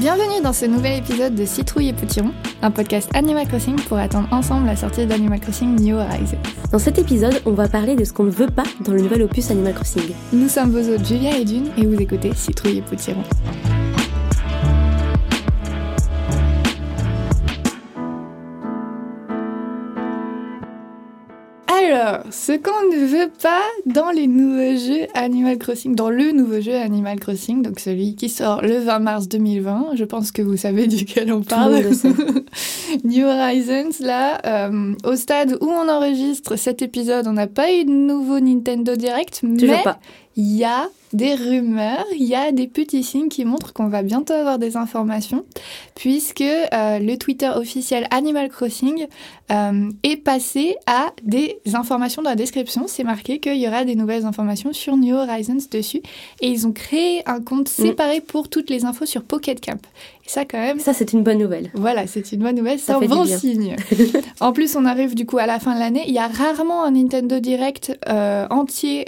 Bienvenue dans ce nouvel épisode de Citrouille et Potiron, un podcast Animal Crossing pour attendre ensemble la sortie d'Animal Crossing New Horizons. Dans cet épisode, on va parler de ce qu'on ne veut pas dans le nouvel opus Animal Crossing. Nous sommes vos hôtes Julia et Dune et vous écoutez Citrouille et Potiron. Alors, ce qu'on ne veut pas dans les nouveaux jeux Animal Crossing, dans le nouveau jeu Animal Crossing, donc celui qui sort le 20 mars 2020, je pense que vous savez duquel on parle. New Horizons, là, euh, au stade où on enregistre cet épisode, on n'a pas eu de nouveau Nintendo Direct, mais il y a des rumeurs, il y a des petits signes qui montrent qu'on va bientôt avoir des informations, puisque euh, le Twitter officiel Animal Crossing euh, est passé à des informations dans la description. C'est marqué qu'il y aura des nouvelles informations sur New Horizons dessus. Et ils ont créé un compte mm. séparé pour toutes les infos sur Pocket Camp. Et ça, quand même. Ça, c'est une bonne nouvelle. Voilà, c'est une bonne nouvelle. C'est un bon signe. en plus, on arrive du coup à la fin de l'année. Il y a rarement un Nintendo Direct euh, entier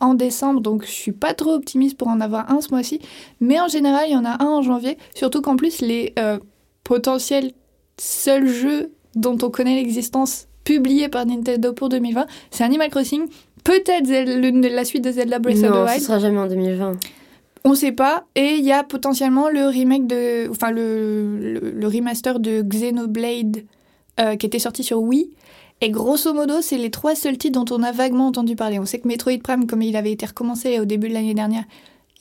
en décembre, donc je suis pas trop optimiste pour en avoir un ce mois-ci, mais en général, il y en a un en janvier, surtout qu'en plus, les euh, potentiels seuls jeux dont on connaît l'existence publiés par Nintendo pour 2020, c'est Animal Crossing, peut-être la suite de Zelda Breath of the Wild. Non, ce sera jamais en 2020. On sait pas. Et il y a potentiellement le remake de. Enfin, le, le, remaster de Xenoblade euh, qui était sorti sur Wii et grosso modo, c'est les trois seuls titres dont on a vaguement entendu parler. On sait que Metroid Prime, comme il avait été recommencé au début de l'année dernière,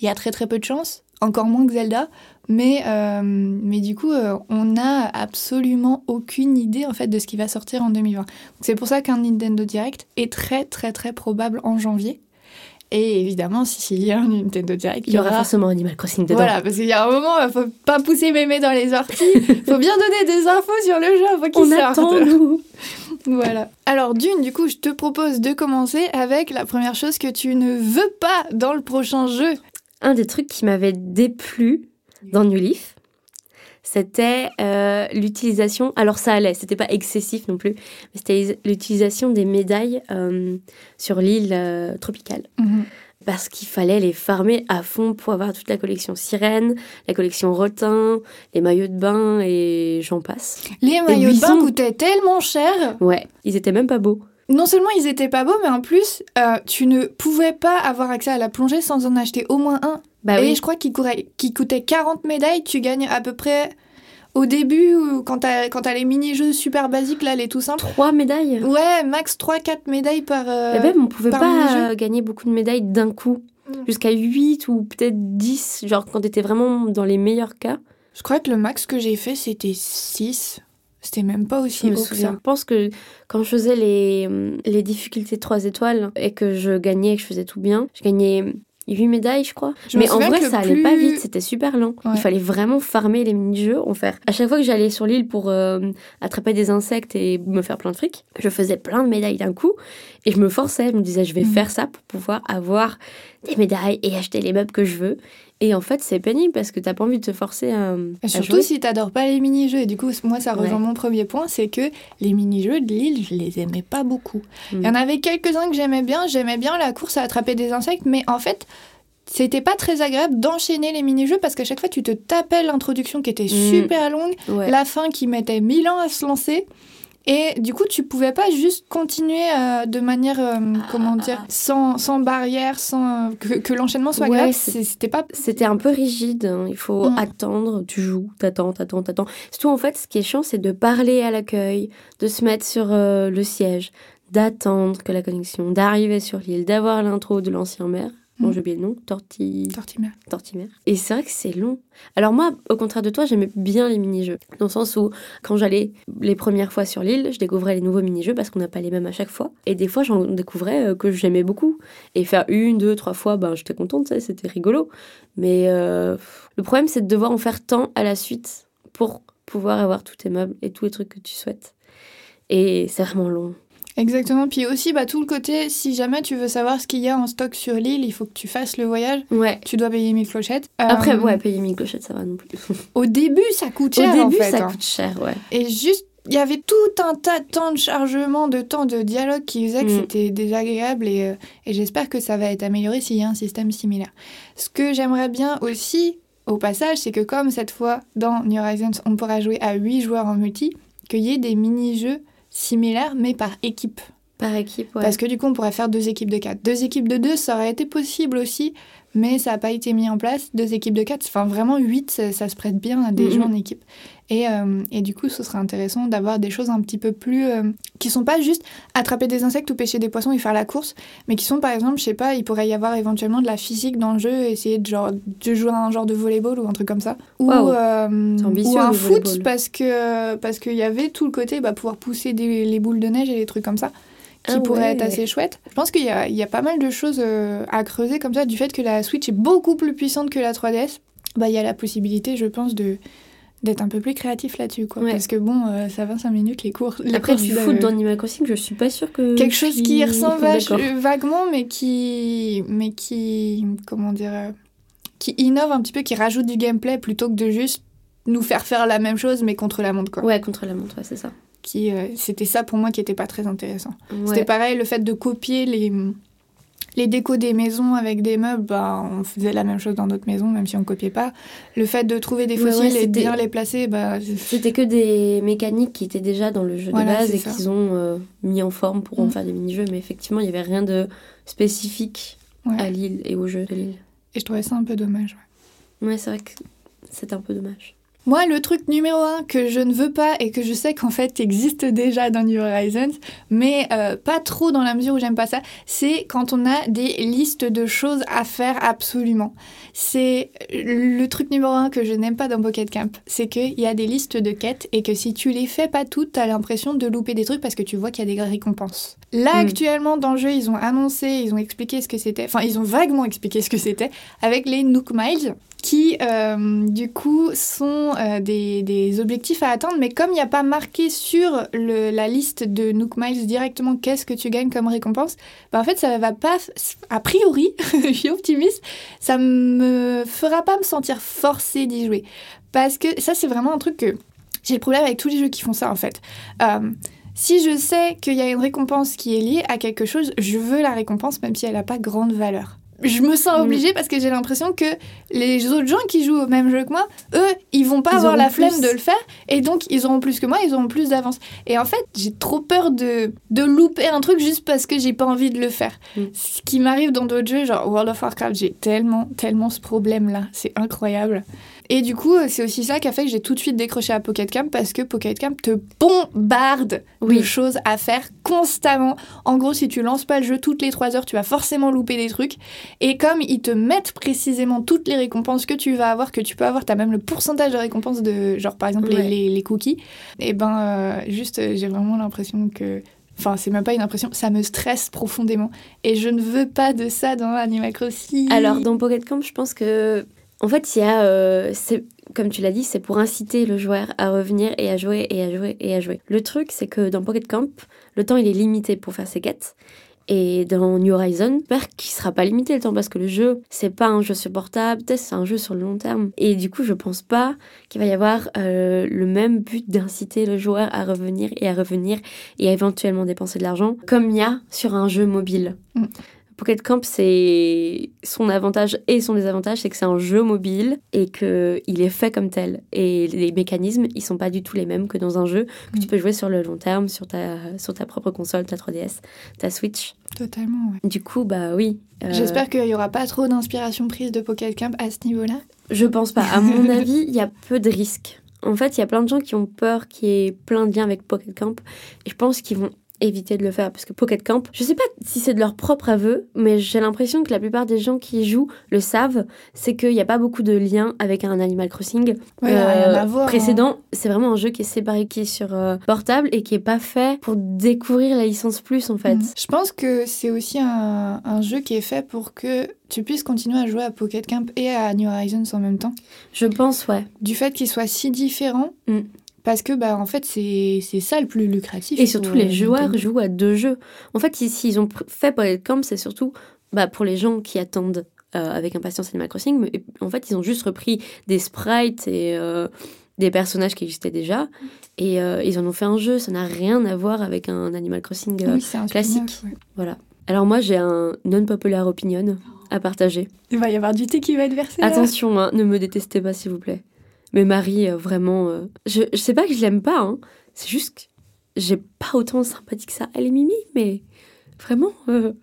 il y a très très peu de chance, encore moins que Zelda. Mais, euh, mais du coup, euh, on n'a absolument aucune idée en fait de ce qui va sortir en 2020. C'est pour ça qu'un Nintendo Direct est très très très probable en janvier. Et évidemment, s'il y a un Nintendo Direct, il y, aura, forcément Animal Crossing dedans. Voilà, parce qu'il y a un moment, il faut pas pousser mémé dans les orties. Il faut bien donner des infos sur le jeu faut qu'il sorte. Attend, nous. Voilà. Alors Dune, du coup, je te propose de commencer avec la première chose que tu ne veux pas dans le prochain jeu. Un des trucs qui m'avait déplu dans New Leaf, c'était euh, l'utilisation. Alors ça allait, c'était pas excessif non plus, mais c'était l'utilisation des médailles euh, sur l'île euh, tropicale. Mhm parce qu'il fallait les farmer à fond pour avoir toute la collection sirène, la collection rotin, les maillots de bain et j'en passe. Les maillots de bain coûtaient tellement cher. Ouais, ils étaient même pas beaux. Non seulement ils étaient pas beaux, mais en plus, euh, tu ne pouvais pas avoir accès à la plongée sans en acheter au moins un. Bah et je crois qu'il coûtait 40 médailles, tu gagnes à peu près au début, quand t'as, quand les mini-jeux super basiques, là, les tout simples. Trois médailles Ouais, max 3-4 médailles par. Euh, et même, on pouvait pas gagner beaucoup de médailles d'un coup. Mm. Jusqu'à 8 ou peut-être 10, genre quand t'étais vraiment dans les meilleurs cas. Je crois que le max que j'ai fait, c'était 6. C'était même pas aussi je Ça. Je pense que quand je faisais les, les difficultés 3 étoiles et que je gagnais et que je faisais tout bien, je gagnais 8 médailles, je crois. mais en vrai, ça allait pas vite, c'était super lent. Il fallait vraiment farmer les mini-jeux. En faire. À chaque fois que j'allais sur l'île pour euh, attraper des insectes et me faire plein de fric, je faisais plein de médailles d'un coup et je me forçais. Je me disais, je vais mm. faire ça pour pouvoir avoir des médailles et acheter les meubles que je veux. Et en fait, c'est pénible parce que t'as pas envie de te forcer à. Et surtout si t'adores pas les mini-jeux. Et du coup, moi, ça rejoint mon premier point c'est que les mini-jeux de l'île, je les aimais pas beaucoup. Mm. Il y en avait quelques-uns que j'aimais bien. J'aimais bien la course à attraper des insectes, mais en fait, c'était pas très agréable d'enchaîner les mini-jeux parce qu'à chaque fois, tu te tapais l'introduction qui était mm. super longue, la fin qui mettait mille ans à se lancer. Et du coup, tu pouvais pas juste continuer euh, de manière, euh, comment dire, sans, sans barrière, sans que, que l'enchaînement soit ouais, C'était pas. C'était un peu rigide. Hein. Il faut mm. attendre. Tu joues, t'attends, t'attends, t'attends. Surtout en fait, ce qui est chiant, c'est de parler à l'accueil, de se mettre sur euh, le siège, d'attendre que la connexion, d'arriver sur l'île, d'avoir l'intro de l'ancien maire. Bon, j'ai oublié le nom, Torti... Tortimère. Tortimère. Et c'est vrai que c'est long. Alors moi, au contraire de toi, j'aimais bien les mini-jeux. Dans le sens où, quand j'allais les premières fois sur l'île, je découvrais les nouveaux mini-jeux parce qu'on n'a pas les mêmes à chaque fois. Et des fois, j'en découvrais euh, que j'aimais beaucoup. Et faire une, deux, trois fois, ben, j'étais contente, c'était rigolo. Mais euh, le problème, c'est de devoir en faire tant à la suite pour pouvoir avoir tous tes meubles et tous les trucs que tu souhaites. Et c'est vraiment long. Exactement. Puis aussi, bah, tout le côté, si jamais tu veux savoir ce qu'il y a en stock sur l'île, il faut que tu fasses le voyage. Ouais. Tu dois payer 1000 clochettes. Après, euh, ouais, payer 1000 clochettes, ça va non plus. Au début, ça coûte cher. Au début, ça hein. coûte cher, ouais. Et juste, il y avait tout un tas de temps de chargement, de temps de dialogue qui faisait que mm. c'était désagréable et, euh, et j'espère que ça va être amélioré s'il y a un système similaire. Ce que j'aimerais bien aussi, au passage, c'est que comme cette fois dans New Horizons, on pourra jouer à 8 joueurs en multi, qu'il y ait des mini-jeux similaires mais par équipe. Par équipe, ouais. Parce que du coup, on pourrait faire deux équipes de 4. Deux équipes de 2, ça aurait été possible aussi, mais ça n'a pas été mis en place. Deux équipes de 4, enfin vraiment 8, ça, se prête bien à des jeux en équipe. Et, euh, et, du coup, ce serait intéressant d'avoir des choses un petit peu plus. Euh, qui sont pas juste attraper des insectes ou pêcher des poissons et faire la course, mais qui sont par exemple, je sais pas, il pourrait y avoir éventuellement de la physique dans le jeu, essayer de, genre, de jouer à un genre de volleyball ou un truc comme ça. Ou, euh, ou un foot, parce que parce qu'il y avait tout le côté bah, pouvoir pousser des, les boules de neige et des trucs comme ça qui ah pourrait être assez chouette. Je pense qu'il y, y a, pas mal de choses à creuser comme ça, du fait que la Switch est beaucoup plus puissante que la 3DS. Bah, il y a la possibilité, je pense, de d'être un peu plus créatif là-dessus quoi. Parce que bon euh, ça 25 minutes les cours les après du foot dans Animal Crossing je suis pas sûre que quelque chose qui ressemble vaguement mais qui mais qui comment dire euh, qui innove un petit peu qui rajoute du gameplay plutôt que de juste nous faire faire la même chose mais contre la montre quoi ouais contre la montre ouais, c'est ça qui euh, c'était ça pour moi qui était pas très intéressant c'était pareil le fait de copier les les décos des maisons avec des meubles, bah, on faisait la même chose dans d'autres maisons, même si on copiait pas. Le fait de trouver des fossiles et de bien les placer, bah, c'était que des mécaniques qui étaient déjà dans le jeu de base et qu'ils ont euh, mis en forme pour en mm. faire des mini-jeux. Mais effectivement, il n'y avait rien de spécifique à l'île et au jeu de l'île. Et je trouvais ça un peu dommage. Ouais, c'est vrai que c'est un peu dommage. Moi, le truc numéro un que je ne veux pas et que je sais qu'en fait existe déjà dans New Horizons, mais euh, pas trop dans la mesure où j'aime pas ça, c'est quand on a des listes de choses à faire absolument. C'est le truc numéro un que je n'aime pas dans Pocket Camp, c'est qu'il y a des listes de quêtes et que si tu les fais pas toutes, t'as l'impression de louper des trucs parce que tu vois qu'il y a des récompenses. Là, hmm. actuellement, dans le jeu, ils ont annoncé, ils ont expliqué ce que c'était, enfin, ils ont vaguement expliqué ce que c'était avec les Nook Miles qui euh, du coup sont euh, des, objectifs à atteindre, mais comme il n'y a pas marqué sur la liste de Nook Miles directement qu'est-ce que tu gagnes comme récompense, bah en fait ça va pas, a priori, je suis optimiste, ça me fera pas me sentir forcée d'y jouer. Parce que ça c'est vraiment un truc que j'ai le problème avec tous les jeux qui font ça en fait. Euh, si je sais qu'il y a une récompense qui est liée à quelque chose, je veux la récompense même si elle n'a pas grande valeur je me sens mm. obligée parce que j'ai l'impression que les autres gens qui jouent au même jeu que moi, eux, ils vont pas avoir la flemme de le faire et donc ils auront plus que moi, ils auront plus d'avance. Et en fait, j'ai trop peur de, de louper un truc juste parce que j'ai pas envie de le faire. Mm. Ce qui m'arrive dans d'autres jeux, genre World of Warcraft, j'ai tellement, tellement ce problème-là. C'est incroyable. Et du coup, c'est aussi ça qui a fait que j'ai tout de suite décroché à Pocket Camp parce que Pocket Camp te bombarde de choses à faire constamment. En gros, si tu lances pas le jeu toutes les 3 heures, tu vas forcément louper des trucs. Et comme ils te mettent précisément toutes les récompenses que tu vas avoir, que tu peux avoir, tu as même le pourcentage de récompenses de, genre par exemple les, les, cookies, et ben euh, juste j'ai vraiment l'impression que Enfin, c'est même pas une impression, ça me stresse profondément. Et je ne veux pas de ça dans Animal Crossing. Alors, dans Pocket Camp, je pense que en fait, il y a, euh, comme tu l'as dit, c'est pour inciter le joueur à revenir et à jouer et à jouer et à jouer. Le truc, c'est que dans Pocket Camp, le temps il est limité pour faire ses quêtes. Et dans New Horizon, j'espère qu'il sera pas limité le temps parce que le jeu, c'est pas un jeu supportable, c'est un jeu sur le long terme. Et du coup, je pense pas qu'il va y avoir euh, le même but d'inciter le joueur à revenir et à revenir et à éventuellement dépenser de l'argent comme il y a sur un jeu mobile. Mm. Pocket Camp, c'est son avantage et son désavantage, c'est que c'est un jeu mobile et que il est fait comme tel. Et les mécanismes, ils sont pas du tout les mêmes que dans un jeu que tu peux jouer sur le long terme, sur ta, sur ta propre console, ta 3DS, ta Switch. Totalement, ouais. Du coup, bah oui. Euh, J'espère qu'il y aura pas trop d'inspiration prise de Pocket Camp à ce niveau-là. Je pense pas. À mon avis, il y a peu de risques. En fait, il y a plein de gens qui ont peur qu'il y ait plein de liens avec Pocket Camp. Et je pense qu'ils vont éviter de le faire parce que Pocket Camp, je sais pas si c'est de leur propre aveu, mais j'ai l'impression que la plupart des gens qui y jouent le savent, c'est qu'il n'y a pas beaucoup de liens avec un Animal Crossing euh, précédent. C'est vraiment un jeu qui est séparé, qui est sur euh, portable et qui est pas fait pour découvrir la licence plus en fait. Mhm. Je pense que c'est aussi un, un, jeu qui est fait pour que tu puisses continuer à jouer à Pocket Camp et à New Horizons en même temps. Je pense, ouais. Du fait qu'ils soient si différents. Mm. Parce que, bah, en fait, c'est ça le plus lucratif. Et surtout, les joueurs jouent à deux jeux. En fait, s'ils ont fait Pocket Camp, c'est surtout bah, pour les gens qui attendent euh, avec impatience Animal Crossing. Mais en fait, ils ont juste repris des sprites et euh, des personnages qui existaient déjà. Et euh, ils en ont fait un jeu. Ça n'a rien à voir avec un Animal Crossing classique. Voilà. Alors moi, j'ai un non-populaire opinion. à partager. Il va y avoir du thé qui va être versé. Attention, hein, ne me détestez pas s'il vous plaît. Mais Marie, euh, vraiment, euh, je, je sais pas que je l'aime pas, hein. c'est juste que j'ai pas autant de sympathie que ça. Elle est mimi, mais vraiment, euh,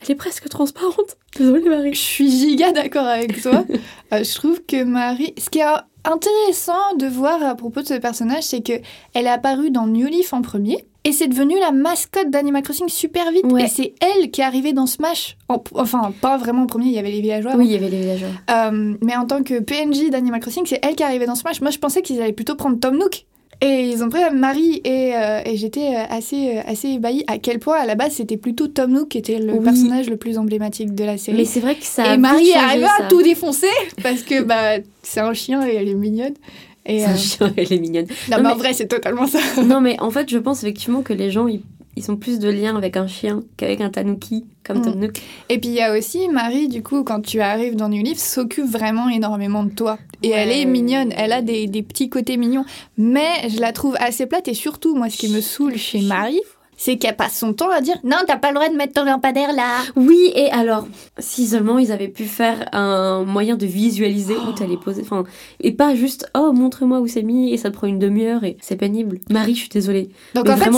elle est presque transparente. Désolée Marie. Je suis giga d'accord avec toi. je trouve que Marie, ce qui est intéressant de voir à propos de ce personnage, c'est que elle est apparue dans New Leaf en premier. Et c'est devenu la mascotte d'Animal Crossing super vite. Et c'est elle qui est arrivée dans Smash. enfin, pas vraiment en premier, il y avait les villageois. Oui, il y avait les villageois. Euh, mais en tant que PNJ d'Animal Crossing, c'est elle qui est arrivée dans Smash. Moi, je pensais qu'ils allaient plutôt prendre Tom Nook. Et ils ont pris Marie et, euh, et j'étais euh, assez, assez ébahie à quel point à la base c'était plutôt Tom Nook qui était le personnage le plus emblématique de la série. Mais c'est vrai que ça. et Marie est arrivée à tout défoncer parce que bah, c'est un chien et elle est mignonne. C'est un euh, chien, elle est mignonne. Non, mais en vrai, c'est totalement ça. non, mais en fait, je pense effectivement que les gens, ils, ils ont plus de liens avec un chien qu'avec un tanuki, comme mm. Et puis, il y a aussi Marie, du coup, quand tu arrives dans New Leaf, s'occupe vraiment énormément de toi. Et elle est mignonne, elle a des, des petits côtés mignons. Mais je la trouve assez plate. Et surtout, moi, ce qui me saoule chez Marie, c'est qu'elle passe son temps à dire non, t'as pas le droit de mettre ton lampadaire là. Oui, et alors, si seulement ils avaient pu faire un moyen de visualiser où t'allais poser, enfin, et pas juste oh, montre-moi où c'est mis et ça te prend une demi-heure et c'est pénible. Marie, je suis désolée. Donc en fait,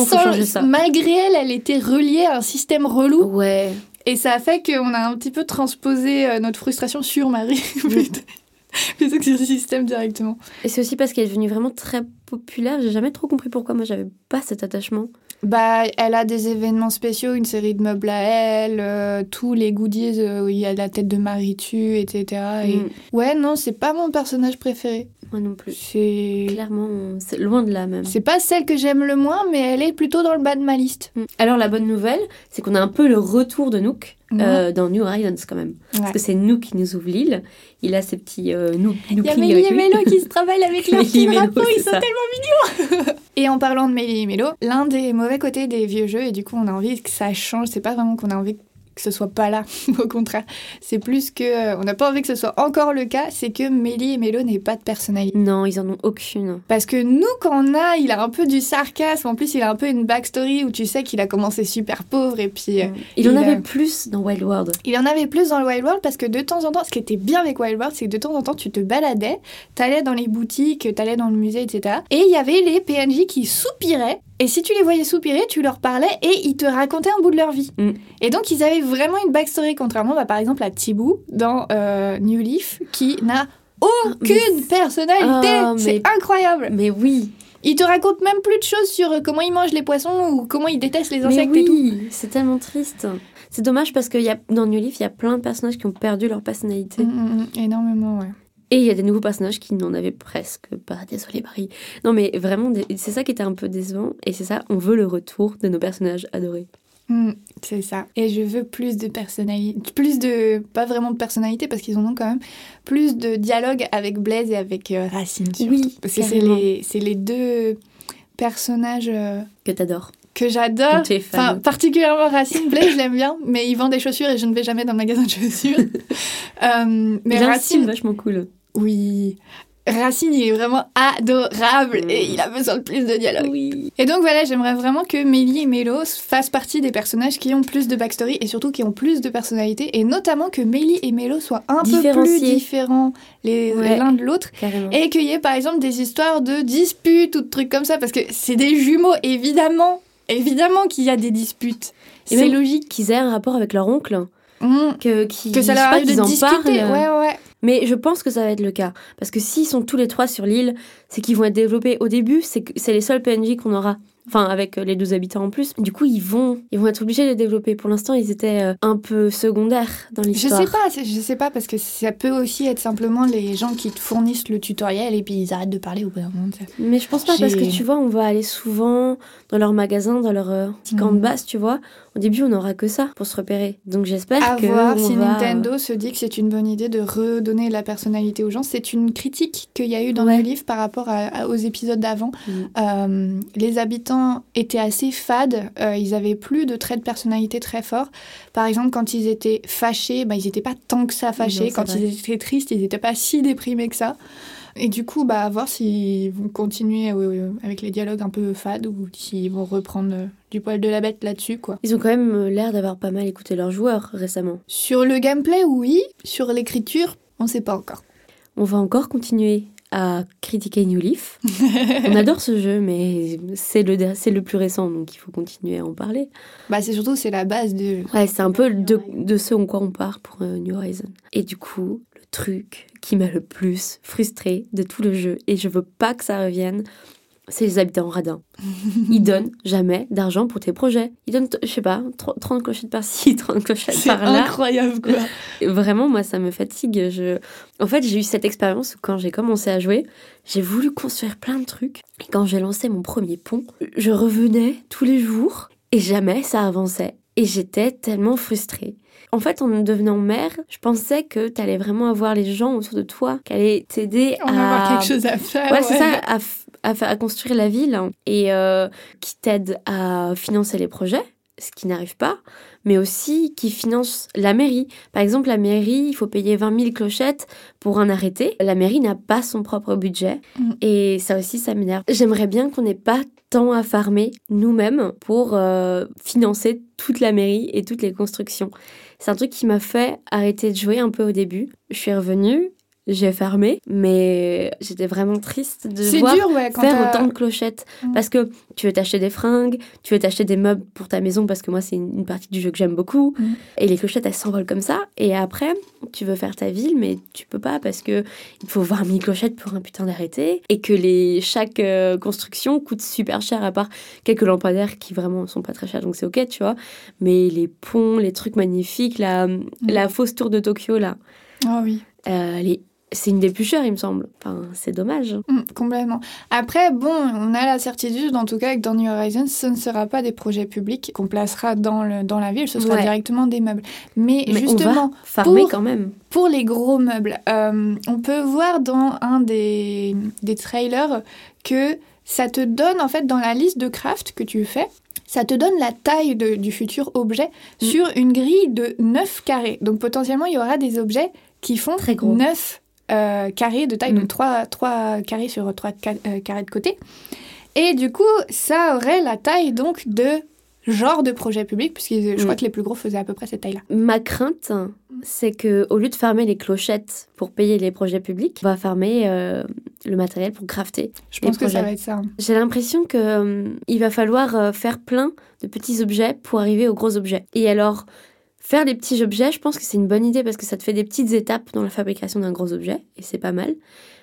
malgré elle, elle était reliée à un système relou. Ouais. Et ça a fait qu'on a un petit peu transposé euh, notre frustration sur Marie. plutôt que sur le système directement. Et c'est aussi parce qu'elle est devenue vraiment très populaire. J'ai jamais trop compris pourquoi moi j'avais pas cet attachement. Bah, elle a des événements spéciaux, une série de meubles à elle, euh, tous les goodies euh, où il y a la tête de Maritu, etc. Et... Mm. Ouais, non, c'est pas mon personnage préféré. Moi non plus. C'est. Clairement, c'est loin de là même. C'est pas celle que j'aime le moins, mais elle est plutôt dans le bas de ma liste. Mm. Alors, la bonne nouvelle, c'est qu'on a un peu le retour de Nook. Euh, dans New Horizons quand même. Parce que c'est Nook qui nous ouvre l'île. Il a ses petits euh, Nook. Il y a Mélie et Mélo qui se travaillent avec leurs petits drapeaux, ils sont tellement mignons Et en parlant de Mélie et Mélo, l'un des mauvais côtés des vieux jeux, et du coup on a envie que ça change, c'est pas vraiment qu'on a envie que ce soit pas là. Au contraire, c'est plus que euh, on n'a pas envie que ce soit encore le cas, c'est que Mélie et Mélo n'aient pas de personnalité. Non, ils en ont aucune. Parce que nous, quand on a, il a un peu du sarcasme. En plus, il a un peu une backstory où tu sais qu'il a commencé super pauvre et puis. Euh, mm. il, en avait plus dans Wild World. Il en avait plus dans le Wild World parce que de temps en temps, ce qui était bien avec Wild World, c'est que de temps en temps, tu te baladais, t'allais dans les boutiques, t'allais dans le musée, etc. Et il y avait les PNJ qui soupiraient et si tu les voyais soupirer, tu leur parlais et ils te racontaient un bout de leur vie. Mm. Et donc, ils avaient vraiment une backstory, contrairement bah, par exemple à Thibaut dans euh, New Leaf, qui n'a aucune personnalité. Ah, c'est incroyable. Mais oui. Il te raconte même plus de choses sur euh, comment il mange les poissons ou comment il déteste les insectes et tout. C'est tellement triste. C'est dommage parce que y a, dans New Leaf, il y a plein de personnages qui ont perdu leur personnalité. Mm, mm, énormément, ouais. Et il y a des nouveaux personnages qui n'en avaient presque pas. Désolé Marie. Non mais vraiment, c'est ça qui était un peu décevant. Et c'est ça, on veut le retour de nos personnages adorés. Hmm, c'est ça. Et je veux plus de personnalité. Plus de. Pas vraiment de personnalité parce qu'ils en ont quand même. Plus de dialogue avec Blaise et avec euh, Racine. Oui. Parce que c'est les, les, deux personnages. Euh, que t'adores que j'adore. Enfin, particulièrement Racine. Blaise, je l'aime bien, mais il vend des chaussures et je ne vais jamais dans le magasin de chaussures. euh, mais Racine, vachement cool. Oui. Racine, il est vraiment adorable et il a besoin de plus de dialogue. Oui. Et donc voilà, j'aimerais vraiment que Mélie et Mélos fassent partie des personnages qui ont plus de backstory et surtout qui ont plus de personnalité et notamment que Mélie et Mélo soient un peu plus différents les l'un de l'autre et qu'il y ait par exemple des histoires de disputes ou de trucs comme ça parce que c'est des jumeaux évidemment, évidemment qu'il y a des disputes. C'est logique qu'ils aient un rapport avec leur oncle. Mmh. Que, que ça leur arrive de discuter. Ouais, ouais. Mais je pense que ça va être le cas. Parce que s'ils sont tous les trois sur l'île, c'est qu'ils vont être développés au début, c'est c'est les seuls PNJ qu'on aura enfin avec euh, les deux habitants en plus. Du coup, ils vont, ils vont être obligés de développer. Pour l'instant, ils étaient euh, un peu secondaires dans l'histoire. Je sais pas, je sais pas parce que ça peut aussi être simplement les gens qui te fournissent le tutoriel et puis ils arrêtent de parler au bout d'un moment. Mais je pense pas parce que tu vois, on va aller souvent dans leur magasin, dans leur euh, petit camp de base, tu vois. Au début, on n'aura que ça pour se repérer. Donc j'espère que. voir si Nintendo se dit que c'est une bonne idée de redonner la personnalité aux gens. C'est une critique qu'il y a eu dans le livre par rapport aux épisodes d'avant. Mhm. les habitants étaient assez fades, euh, ils avaient plus de traits de personnalité très forts. Par exemple, quand ils étaient fâchés, bah, ils n'étaient pas tant que ça fâchés. quand ils étaient tristes, ils n'étaient pas si déprimés que ça. Et du coup, bah, à voir s'ils vont continuer avec les dialogues un peu fades ou s'ils vont reprendre du poil de la bête là-dessus, quoi. Ils ont quand même l'air d'avoir pas mal écouté leurs joueurs récemment. Sur le gameplay, oui. Sur l'écriture, on sait pas encore. On va encore continuer à critiquer New Leaf. on adore ce jeu, mais c'est le, c'est le plus récent, donc il faut continuer à en parler. Bah, c'est surtout, c'est la base de... Ouais, c'est un peu de, de ce en quoi on part pour euh, New Horizon. Et du coup, le truc qui m'a le plus frustré de tout le jeu, et je veux pas que ça revienne, c'est les habitants radins. Ils donnent jamais d'argent pour tes projets. Ils donnent, je sais pas, 30 clochettes par-ci, 30 clochettes par-là. C'est incroyable, quoi. Vraiment, moi, ça me fatigue. Je... En fait, j'ai eu cette expérience où quand j'ai commencé à jouer, j'ai voulu construire plein de trucs. Et quand j'ai lancé mon premier pont, je revenais tous les jours et jamais ça avançait. Et j'étais tellement frustrée. En fait, en devenant mère, je pensais que tu allais vraiment avoir les gens autour de toi qui allaient t'aider à... avoir quelque chose à faire. Ouais, c'est ça, à à, à construire la ville et euh, qui t'aide à financer les projets, ce qui n'arrive pas, mais aussi qui finance la mairie. Par exemple, la mairie, il faut payer 20 000 clochettes pour un arrêté. La mairie n'a pas son propre budget mm. et ça aussi, ça m'énerve. J'aimerais bien qu'on n'ait pas tant à farmer nous-mêmes pour euh, financer toute la mairie et toutes les constructions. C'est un truc qui m'a fait arrêter de jouer un peu au début. Je suis revenue j'ai fermé, mais j'étais vraiment triste de voir faire autant de clochettes. Mm. Parce que tu veux t'acheter des fringues, tu veux t'acheter des meubles pour ta maison, parce que moi, c'est une partie du jeu que j'aime beaucoup. Mm. Et les clochettes, elles s'envolent comme ça. Et après, tu veux faire ta ville, mais tu peux pas parce que il faut 20 000 clochettes pour un putain d'arrêté. Et que les, chaque euh, construction coûte super cher, à part quelques lampadaires qui vraiment sont pas très chers, donc c'est ok, tu vois. Mais les ponts, les trucs magnifiques, la, mm. la fausse tour de Tokyo, là. Ah oui. Euh, elle est c'est une chères, il me semble. Enfin, c'est dommage. Mm, complètement. Après, bon, on a la certitude, en tout cas, que dans New Horizons, ce ne sera pas des projets publics qu'on placera dans, le, dans la ville, ce sera directement des meubles. Mais, justement, farmer quand même. Pour les gros meubles, euh, on peut voir dans un des, des trailers que ça te donne, en fait, dans la liste de craft que tu fais, ça te donne la taille du futur objet mm. sur une grille de 9 carrés. Donc potentiellement, il y aura des objets qui font Très gros. 9 euh, carrés de taille, donc 3, mm. carrés sur 3 euh, carrés de côté. Et du coup, ça aurait la taille donc de genre de projet public, puisque je crois mm. que les plus gros faisaient à peu près cette taille-là. Ma crainte, c'est que au lieu de fermer les clochettes pour payer les projets publics, on va fermer euh, le matériel pour crafter. Je pense que ça va être ça. Hein. J'ai l'impression que il va falloir faire plein de petits objets pour arriver aux gros objets. Et alors, Faire des petits objets, je pense que c'est une bonne idée parce que ça te fait des petites étapes dans la fabrication d'un gros objet et c'est pas mal.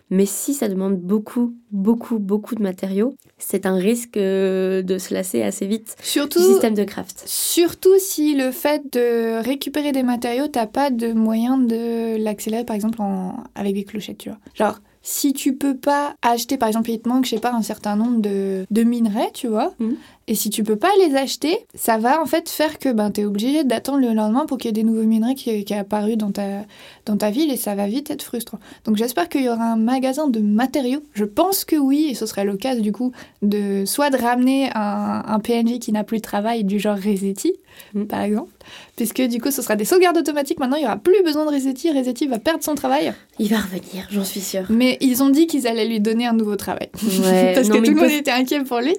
Mais si ça demande beaucoup, beaucoup, beaucoup de matériaux, c'est un risque euh, de se lasser assez vite surtout, du système de craft. Surtout si le fait de récupérer des matériaux, t'as pas de moyen de l'accélérer, par exemple, en... avec des clochettes, tu vois. Genre, si tu peux pas acheter, par exemple, il te manque, je sais pas, un certain nombre de, de minerais, tu vois, mmh. Et si tu peux pas les acheter, ça va en fait faire que ben, tu es obligé d'attendre le lendemain pour qu'il y ait des nouveaux minerais qui, qui apparu dans ta, dans ta ville et ça va vite être frustrant. Donc j'espère qu'il y aura un magasin de matériaux. Je pense que oui, et ce serait l'occasion du coup de soit de ramener un, un PNJ qui n'a plus de travail du genre Resetti, mm. par exemple, puisque du coup ce sera des sauvegardes automatiques. Maintenant il y aura plus besoin de Resetti. Resetti va perdre son travail. Il va revenir, j'en suis sûre. Mais ils ont dit qu'ils allaient lui donner un nouveau travail. Parce que tout le monde était inquiet pour lui.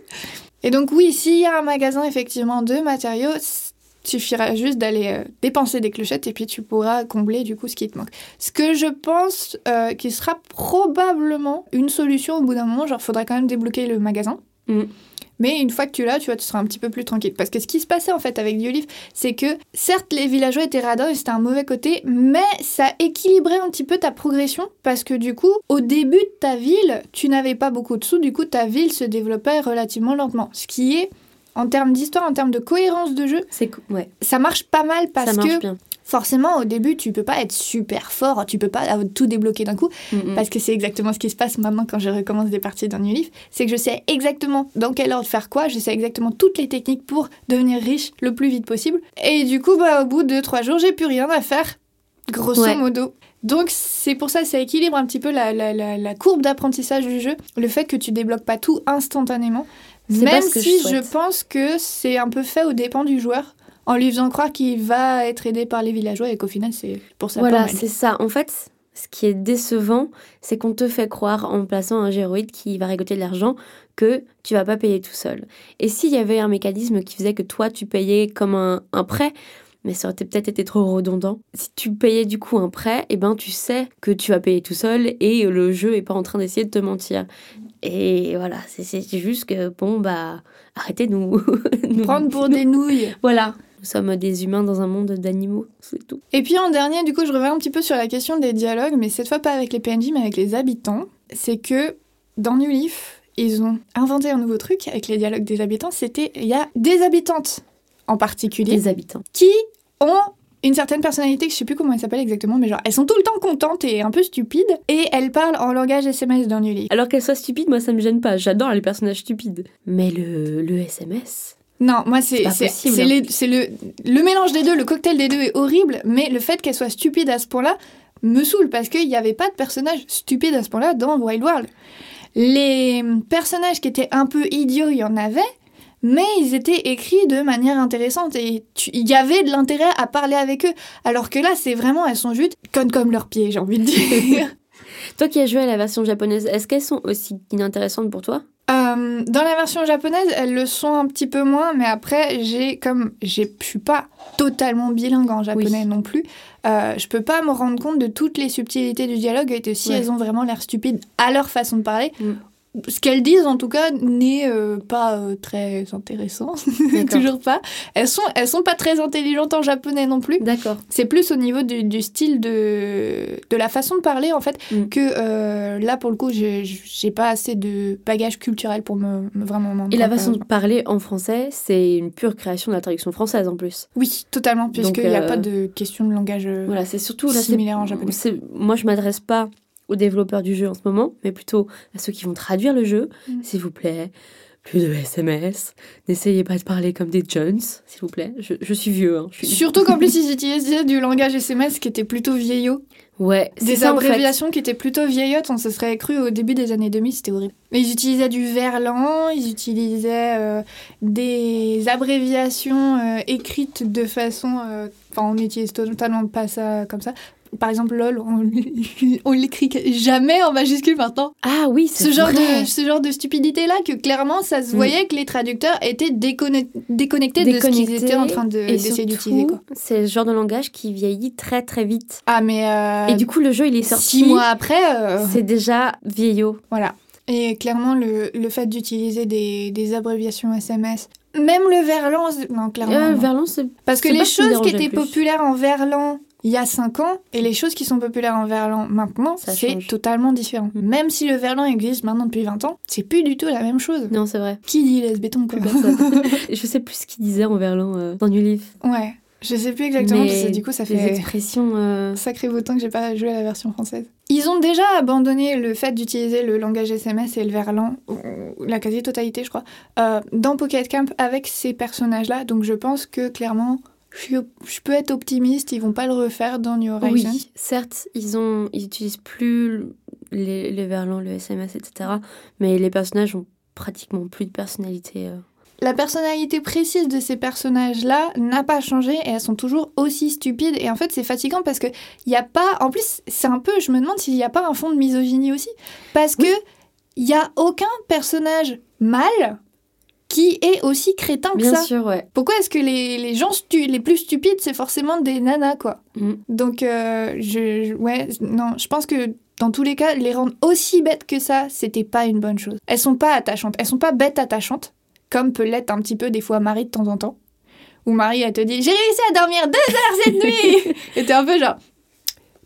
Et donc oui, s'il y a un magasin effectivement de matériaux, suffira juste d'aller euh, dépenser des clochettes et puis tu pourras combler du coup ce qui te manque. Ce que je pense euh, qui sera probablement une solution au bout d'un moment, genre faudra quand même débloquer le magasin. Mm. Mais une fois que tu l'as, tu vois, tu seras un petit peu plus tranquille. Parce que ce qui se passait en fait avec Diolif, c'est que certes les villageois étaient radins et c'était un mauvais côté, mais ça équilibrait un petit peu ta progression parce que du coup, au début de ta ville, tu n'avais pas beaucoup de sous, du coup ta ville se développait relativement lentement. Ce qui est en termes d'histoire, en termes de cohérence de jeu, c'est ouais. ça marche pas mal parce que bien forcément, au début, tu peux pas être super fort, tu peux pas tout débloquer d'un coup, parce que c'est exactement ce qui se passe maintenant quand je recommence des parties d'un New Leaf, c'est que je sais exactement dans quel ordre faire quoi, je sais exactement toutes les techniques pour devenir riche le plus vite possible. Et du coup, bah, au bout de trois jours, j'ai plus rien à faire, grosso modo. Donc c'est pour ça, ça équilibre un petit peu la, la, la, courbe d'apprentissage du jeu, le fait que tu débloques pas tout instantanément. Même si je, je pense que c'est un peu fait au dépens du joueur en lui faisant croire qu'il va être aidé par les villageois et qu'au final, c'est pour ça. Voilà, c'est ça. En fait, ce qui est décevant, c'est qu'on te fait croire en plaçant un géroïde qui va récolter de l'argent que tu vas pas payer tout seul. Et s'il y avait un mécanisme qui faisait que toi tu payais comme un, un prêt, mais ça aurait peut-être été trop redondant. Si tu payais du coup un prêt, eh ben tu sais que tu vas payer tout seul et le jeu est pas en train d'essayer de te mentir. Et voilà, c'est juste que bon bah arrêtez de nous, nous prendre pour des nouilles. Voilà. Nous sommes des humains dans un monde d'animaux, c'est tout. Et puis en dernier, du coup, je reviens un petit peu sur la question des dialogues, mais cette fois pas avec les PNJ, mais avec les habitants. C'est que dans New Leaf, ils ont inventé un nouveau truc avec les dialogues des habitants. C'était il y a des habitantes en particulier. Des habitants. Qui ont une certaine personnalité que je sais plus comment elle s'appelle exactement, mais genre elles sont tout le temps contentes et un peu stupides et elles parlent en langage SMS dans New Leaf. Alors qu'elles soient stupides, moi ça me gêne pas. J'adore les personnages stupides. Mais le, le SMS. Non, moi c'est c'est le, le mélange des deux, le cocktail des deux est horrible, mais le fait qu'elle soit stupide à ce point-là me saoule parce qu'il n'y avait pas de personnage stupide à ce point-là dans Wild World. Les personnages qui étaient un peu idiots, il y en avait, mais ils étaient écrits de manière intéressante et il y avait de l'intérêt à parler avec eux. Alors que là, c'est vraiment, elles sont juste connes comme leurs pieds, j'ai envie de dire. toi qui as joué à la version japonaise, est-ce qu'elles sont aussi inintéressantes pour toi? Euh, dans la version japonaise, elles le sont un petit peu moins, mais après, j'ai comme je suis pas totalement bilingue en japonais non plus, euh, je peux pas me rendre compte de toutes les subtilités du dialogue et de si elles ont vraiment l'air stupides à leur façon de parler. Mm ce qu'elles disent en tout cas n'est euh, pas euh, très intéressant. Toujours pas. Elles sont elles sont pas très intelligentes en japonais non plus. D'accord. C'est plus au niveau du, du, style de de la façon de parler en fait mm. que euh, là pour le coup j'ai pas assez de bagage culturel pour me, vraiment et la façon de parler en français c'est une pure création de la traduction française en plus. Oui totalement puisqu'il n'y a pas de question de langage voilà c'est surtout similaire en japonais. moi je m'adresse pas aux développeurs du jeu en ce moment, mais plutôt à ceux qui vont traduire le jeu. Mm. S'il vous plaît, plus de SMS. N'essayez pas de parler comme des Jones, s'il vous plaît. Je, suis vieux. Hein. Surtout qu'en plus, ils utilisaient du langage SMS qui était plutôt vieillot. Ouais, des abréviations qui étaient plutôt vieillottes, on se serait cru au début des années 2000, c'était horrible. Mais ils utilisaient du verlan, ils utilisaient euh, des abréviations euh, écrites de façon. Euh, enfin, on n'utilise totalement pas ça comme ça par exemple, LOL, on, l'écrit jamais en majuscule maintenant. Ah oui, c'est ce genre de Ce genre de stupidité-là, que clairement, ça se mm. voyait que les traducteurs étaient déconnectés, de ce qu'ils étaient en train d'essayer d'utiliser. C'est le genre de langage qui vieillit très très vite. Ah, mais. Euh, et du coup, le jeu, il est sorti. Six mois après. Euh, c'est déjà vieillot. Voilà. Et clairement, le, le fait d'utiliser des, des abréviations SMS, même le verlan, non, clairement. Euh, verlan, c'est. Parce que les choses qui étaient populaires en verlan il y a 5 ans et les choses qui sont populaires en verlan maintenant, c'est totalement différent. Mm. Même si le verlan existe maintenant depuis 20 ans, c'est plus du tout la même chose. Non, c'est vrai. Qui dit les béton quoi? Je sais plus ce qu'il disait en verlan euh, dans New Leaf. Ouais. Je sais plus exactement parce que du coup ça fait des expressions euh... sacré que j'ai pas joué à la version française. Ils ont déjà abandonné le fait d'utiliser le langage SMS et le verlan, la quasi-totalité je crois, euh, dans Pocket Camp avec ces personnages-là. Donc je pense que clairement je, peux être optimiste, ils vont pas le refaire dans New Horizons. Oui, certes, ils ont, ils utilisent plus les, les verlans, le SMS, etc. Mais les personnages ont pratiquement plus de personnalité. Euh. La personnalité précise de ces personnages-là n'a pas changé et elles sont toujours aussi stupides. Et en fait, c'est fatigant parce que il y a pas. En plus, c'est un peu. Je me demande s'il n'y a pas un fond de misogynie aussi, parce que il y a aucun personnage mâle qui est aussi crétin que Bien ça. sûr, ouais. Pourquoi est-ce que les, les gens les plus stupides, c'est forcément des nanas, quoi mm. Donc, euh, je, ouais, non, je pense que dans tous les cas, les rendre aussi bêtes que ça, c'était pas une bonne chose. Elles sont pas attachantes. Elles sont pas bêtes attachantes, comme peut l'être un petit peu des fois Marie de temps en temps. Où Marie, elle te dit J'ai réussi à dormir deux heures cette nuit Et t'es un peu genre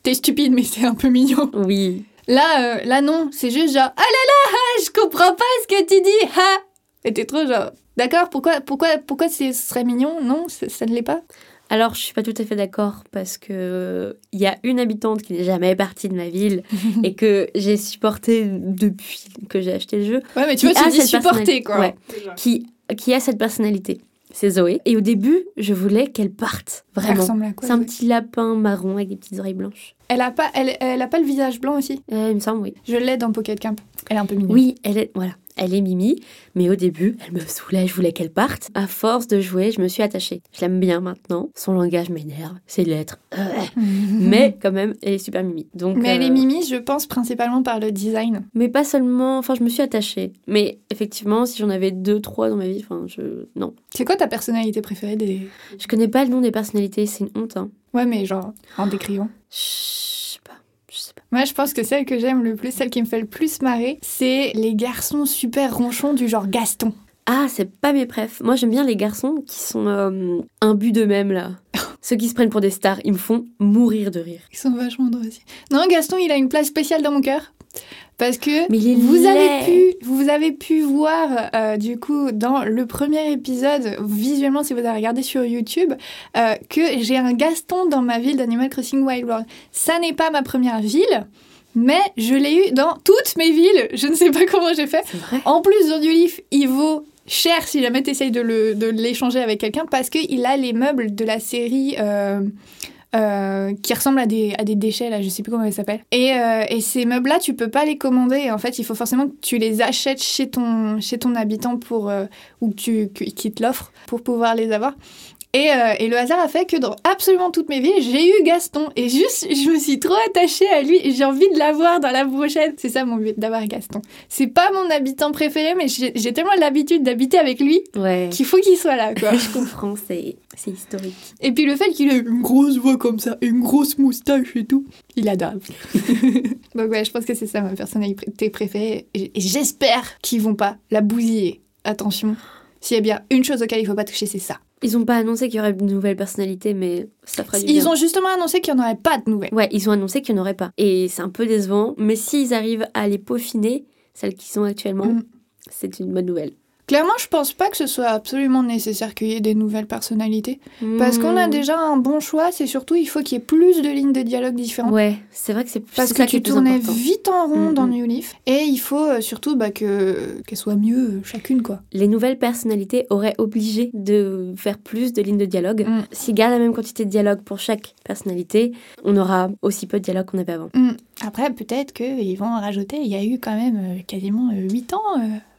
T'es stupide, mais c'est un peu mignon. Oui. Là, euh, là non, c'est juste genre Ah là là, je comprends pas ce que tu dis, ha et t'es trop genre, d'accord, pourquoi, pourquoi, pourquoi ce serait mignon? Non, ça ne l'est pas alors, je suis pas tout à fait d'accord parce que il y a une habitante qui n'est jamais partie de ma ville et que j'ai supporté depuis que j'ai acheté le jeu. Ouais, mais tu vois, tu dis supporter quoi. Ouais, qui, qui a cette personnalité. C'est Zoé. Et au début, je voulais qu'elle parte. Vraiment. C'est un petit lapin marron avec des petites oreilles blanches. Elle a pas, elle, elle a pas le visage blanc aussi? Euh, Il me semble, oui. Je l'ai dans Pocket Camp. Elle est un peu mignonne. Oui, elle est, voilà. Elle est Mimi, mais au début, elle me saoulait, je voulais qu'elle parte. À force de jouer, je me suis attachée. Je l'aime bien maintenant. Son langage m'énerve, ses lettres. mais quand même, elle est super Mimi. Donc, mais elle est Mimi, je pense, principalement par le design. Mais pas seulement, enfin, je me suis attachée. Mais effectivement, si j'en avais deux, trois dans ma vie, enfin, je. Non. C'est quoi ta personnalité préférée des. Je connais pas le nom des personnalités, c'est une honte. Hein. Ouais, mais genre, en décrivant. Je sais pas. Je sais pas. Moi, je pense que celle que j'aime le plus, celle qui me fait le plus marrer, c'est les garçons super ronchons du genre Gaston. Ah, c'est pas mes préfs. Moi, j'aime bien les garçons qui sont euh, imbus d'eux-mêmes, là. Ceux qui se prennent pour des stars, ils me font mourir de rire. Ils sont vachement drôles aussi. Non, Gaston, il a une place spéciale dans mon cœur. Parce que vous, avez pu, vous avez pu voir, euh, du coup, dans le premier épisode, visuellement, si vous avez regardé sur YouTube, euh, que j'ai un Gaston dans ma ville d'Animal Crossing Wild World. Ça n'est pas ma première ville, mais je l'ai eu dans toutes mes villes. Je ne sais pas comment j'ai fait. En plus, livre, il vaut cher si jamais tu essayes de l'échanger avec quelqu'un parce qu'il a les meubles de la série. Euh, euh, qui ressemblent à des, à des déchets, là, je sais plus comment ils s'appellent. Et, euh, et, ces meubles-là, tu peux pas les commander. En fait, il faut forcément que tu les achètes chez ton, chez ton habitant pour, ou que tu, qu'il te l'offre pour pouvoir les avoir. Euh, et, le hasard a fait que dans absolument toutes mes villes, j'ai eu Gaston. Et juste, je me suis trop attachée à lui et j'ai envie de l'avoir dans la prochaine. C'est ça mon but, d'avoir Gaston. C'est pas mon habitant préféré, mais j'ai tellement l'habitude d'habiter avec lui qu'il faut qu'il soit là. Quoi. je comprends, c'est historique. Et puis le fait qu'il ait une grosse voix comme ça, une grosse moustache et tout, il adore. Donc ouais, je pense que c'est ça ma personnalité préférée. Et j'espère qu'ils vont pas la bousiller. Attention, s'il y a bien une chose auquel il faut pas toucher, c'est ça. Ils ont pas annoncé qu'il y aurait de nouvelles personnalités, mais ça fera du Ils ont justement annoncé qu'il n'y en aurait pas de nouvelles. Ouais, ils ont annoncé qu'il n'y en aurait pas. Et c'est un peu décevant, mais s'ils arrivent à les peaufiner, celles qui sont actuellement, mm. c'est une bonne nouvelle. Clairement, je pense pas que ce soit absolument nécessaire qu'il y ait des nouvelles personnalités. Parce qu'on a hmm. déjà un bon choix, c'est surtout il faut qu'il y ait plus de lignes de dialogue différentes. Ouais, c'est vrai que c'est Parce que tu tournais vite en rond dans hmm, hmm. New Leaf. Et il faut euh, surtout bah, que, qu'elles soient mieux euh, chacune, quoi. Les nouvelles personnalités auraient obligé de faire plus de lignes de dialogue. S'ils gardent la même quantité de dialogue pour chaque personnalité, on aura aussi peu de dialogue qu'on avait avant. Après, peut-être qu'ils vont en rajouter. Il y a eu quand même euh, quasiment 8 ans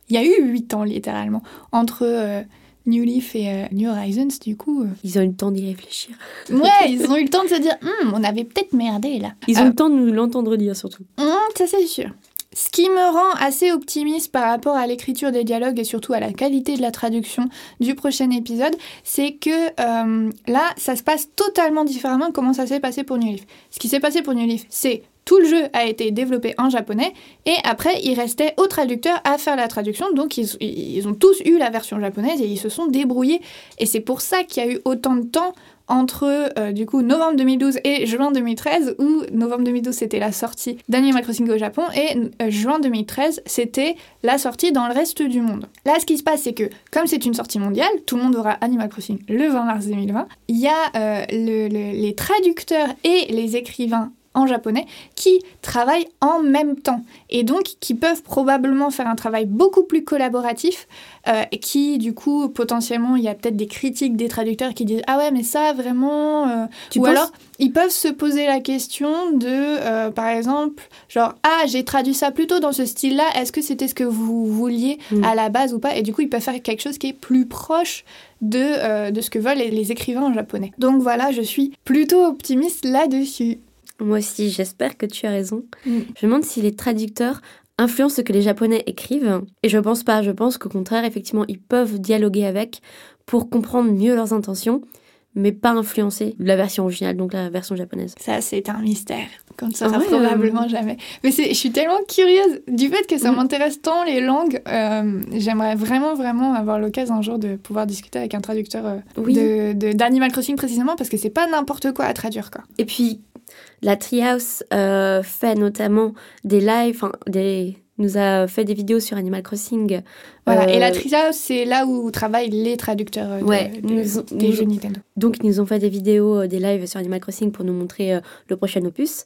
il y a eu huit ans littéralement entre euh, New Leaf et euh, New Horizons, du coup. Euh. Ils ont eu le temps d'y réfléchir. Ouais, ils ont eu le temps de se dire, hum, on avait peut-être merdé là. Ils ont eu le temps de nous l'entendre dire surtout. Hum, ça c'est sûr. Ce qui me rend assez optimiste par rapport à l'écriture des dialogues et surtout à la qualité de la traduction du prochain épisode, c'est que là, ça se passe totalement différemment de comment ça s'est passé pour New Leaf. Ce qui s'est passé pour New Leaf, c'est tout le jeu a été développé en japonais et après il restait aux traducteurs à faire la traduction donc ils, ont tous eu la version japonaise et ils se sont débrouillés et c'est pour ça qu'il y a eu autant de temps entre euh, du coup novembre 2012 et juin 2013 où novembre 2012 c'était la sortie d'Animal Crossing au Japon et euh, juin 2013 c'était la sortie dans le reste du monde. Là ce qui se passe c'est que comme c'est une sortie mondiale, tout le monde aura Animal Crossing le 20 mars 2020, il y a euh, les traducteurs et les écrivains en japonais qui travaillent en même temps. Et donc qui peuvent probablement faire un travail beaucoup plus collaboratif euh, et qui du coup potentiellement il y a peut-être des critiques des traducteurs qui disent ah ouais mais ça vraiment euh, ou alors ils peuvent se poser la question de euh, par exemple genre ah j'ai traduit ça plutôt dans ce style là est-ce que c'était ce que vous vouliez mm. à la base ou pas? Et du coup ils peuvent faire quelque chose qui est plus proche de, de ce que veulent les, les écrivains en japonais. Donc voilà je suis plutôt optimiste là-dessus moi aussi, j'espère que tu as raison. Mm. Je me demande si les traducteurs influencent ce que les Japonais écrivent. Et je pense pas. Je pense qu'au contraire, effectivement, ils peuvent dialoguer avec pour comprendre mieux leurs intentions, mais pas influencer la version originale, donc la version japonaise. Ça, c'est un mystère. Comme ça, ah probablement jamais. Mais je suis tellement curieuse du fait que ça mm. m'intéresse tant les langues. Euh, j'aimerais vraiment, vraiment avoir l'occasion un jour de pouvoir discuter avec un traducteur euh, de d'Animal Crossing précisément parce que c'est pas n'importe quoi à traduire. Quoi. Et puis, la Treehouse euh, fait notamment des lives, des, nous a fait des vidéos sur Animal Crossing. Voilà, et la euh, Treehouse, c'est là où travaillent les traducteurs euh, des jeux Nintendo. Donc, ils nous ont fait des vidéos, des lives sur Animal Crossing pour nous montrer le prochain opus.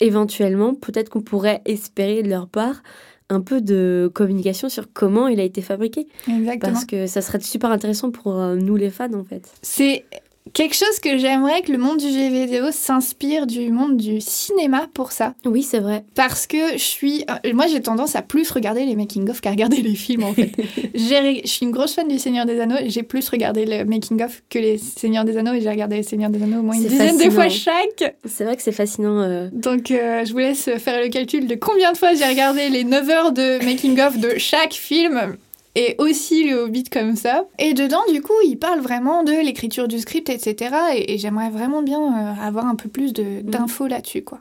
Éventuellement, peut-être qu'on pourrait espérer de leur part un peu de communication sur comment il a été fabriqué. Exactement. Parce que ça serait super intéressant pour nous les fans en fait. C'est quelque chose que j'aimerais que le monde du jeu vidéo s'inspire du monde du cinéma pour ça. Oui, c'est vrai. Parce que je suis. euh, Moi, j'ai tendance à plus regarder les making-of qu'à regarder les films, en fait. Je suis une grosse fan du Seigneur des Anneaux et j'ai plus regardé le making-of que les Seigneurs des Anneaux et j'ai regardé les Seigneurs des Anneaux au moins une dizaine de fois chaque. C'est vrai que c'est fascinant. euh, Donc, euh, je vous laisse faire le calcul de combien de fois j'ai regardé les 9 heures de making-of de chaque film et aussi le Hobbit comme ça. Et dedans, du coup, il parle vraiment de l'écriture du script, etc. Et, et j'aimerais vraiment bien euh, avoir un peu plus de- d'infos là-dessus, quoi.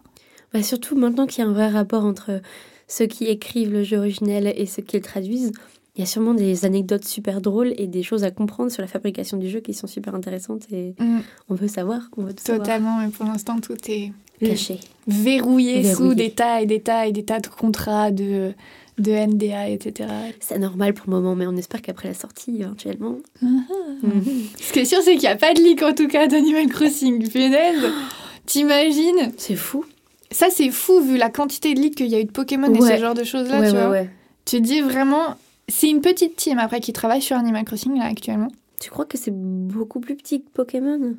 Bah, surtout maintenant qu'il y a un vrai rapport entre ceux qui écrivent le jeu originel et ceux qui le traduisent, il y a sûrement des anecdotes super drôles et des choses à comprendre sur la fabrication du jeu qui sont super intéressantes et Mm, on veut savoir, on veut tout savoir. totalement, mais pour l'instant, tout est Caché. verrouillé, sous Verrouillé. des tas et des tas et des tas de contrats, de, de NDA, etc. C'est normal pour le moment, mais on espère qu'après la sortie, éventuellement. Ah. Mhm. Ce qui est sûr, c'est qu'il n'y a pas de leak, en tout cas, d'Animal Crossing. Punaise T'imagines C'est fou. Ça, c'est fou, vu la quantité de leaks qu'il y a eu de Pokémon et ce genre de choses-là, ouais, tu ouais, vois. Tu te dis vraiment... C'est une petite team, après, qui travaille sur Animal Crossing, là, actuellement. Tu crois que c'est beaucoup plus petit que Pokémon?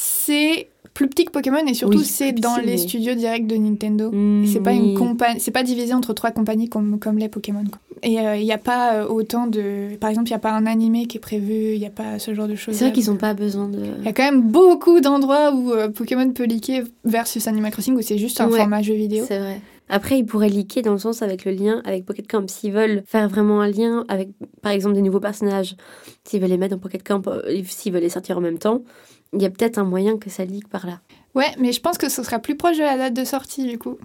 C'est plus petit que Pokémon, et surtout, Oui, c'est dans les studios directs de Nintendo. C'est pas une oui. compagnie, c'est pas divisé entre trois compagnies comme, comme les Pokémon. quoi. Et il n'y a pas euh, autant de. Par exemple, il n'y a pas un animé qui est prévu, il n'y a pas ce genre de choses. C'est vrai qu'ils ont pas besoin de. Il y a quand même beaucoup d'endroits où euh, Pokémon peut leaker versus Animal Crossing où c'est juste un Ouais. format jeu vidéo. C'est vrai. Après, ils pourraient liker dans le sens avec le lien avec Pocket Camp. S'ils veulent faire vraiment un lien avec, par exemple, des nouveaux personnages, s'ils veulent les mettre dans Pocket Camp, euh, s'ils veulent les sortir en même temps, il y a peut-être un moyen que ça leak par là. Ouais, mais je pense que ce sera plus proche de la date de sortie du coup.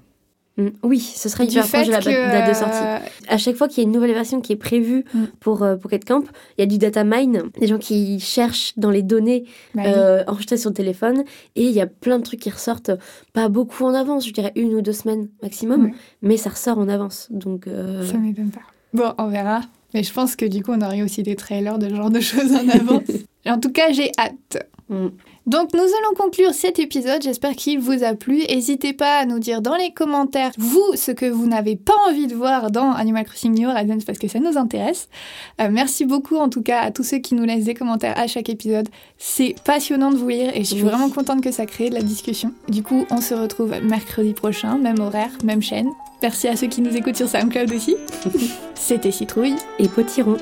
Mm. Oui, ce serait hyper proche de la date de sortie. euh, À chaque fois qu'il y a une nouvelle version qui est prévue Mm. pour euh, Pocket Camp, il y a du data mine, des gens qui cherchent dans les données bah oui. euh, enregistrées sur le téléphone, et il y a plein de trucs qui ressortent, pas beaucoup en avance, je dirais une ou deux semaines maximum, mais ça ressort en avance. Donc, euh, Ça m'étonne pas. Bon, on verra. Mais je pense que du coup, on aurait aussi des trailers de ce genre de choses en avance. En tout cas, j'ai hâte. Mm. Donc nous allons conclure cet épisode, j'espère qu'il vous a plu. N'hésitez pas à nous dire dans les commentaires, vous, ce que vous n'avez pas envie de voir dans Animal Crossing New Horizons parce que ça nous intéresse. Euh, merci beaucoup en tout cas à tous ceux qui nous laissent des commentaires à chaque épisode. C'est passionnant de vous lire et je suis Oui. vraiment contente que ça crée de la discussion. Du coup, on se retrouve mercredi prochain, même horaire, même chaîne. Merci à ceux qui nous écoutent sur SoundCloud aussi. C'était Citrouille. et potiron.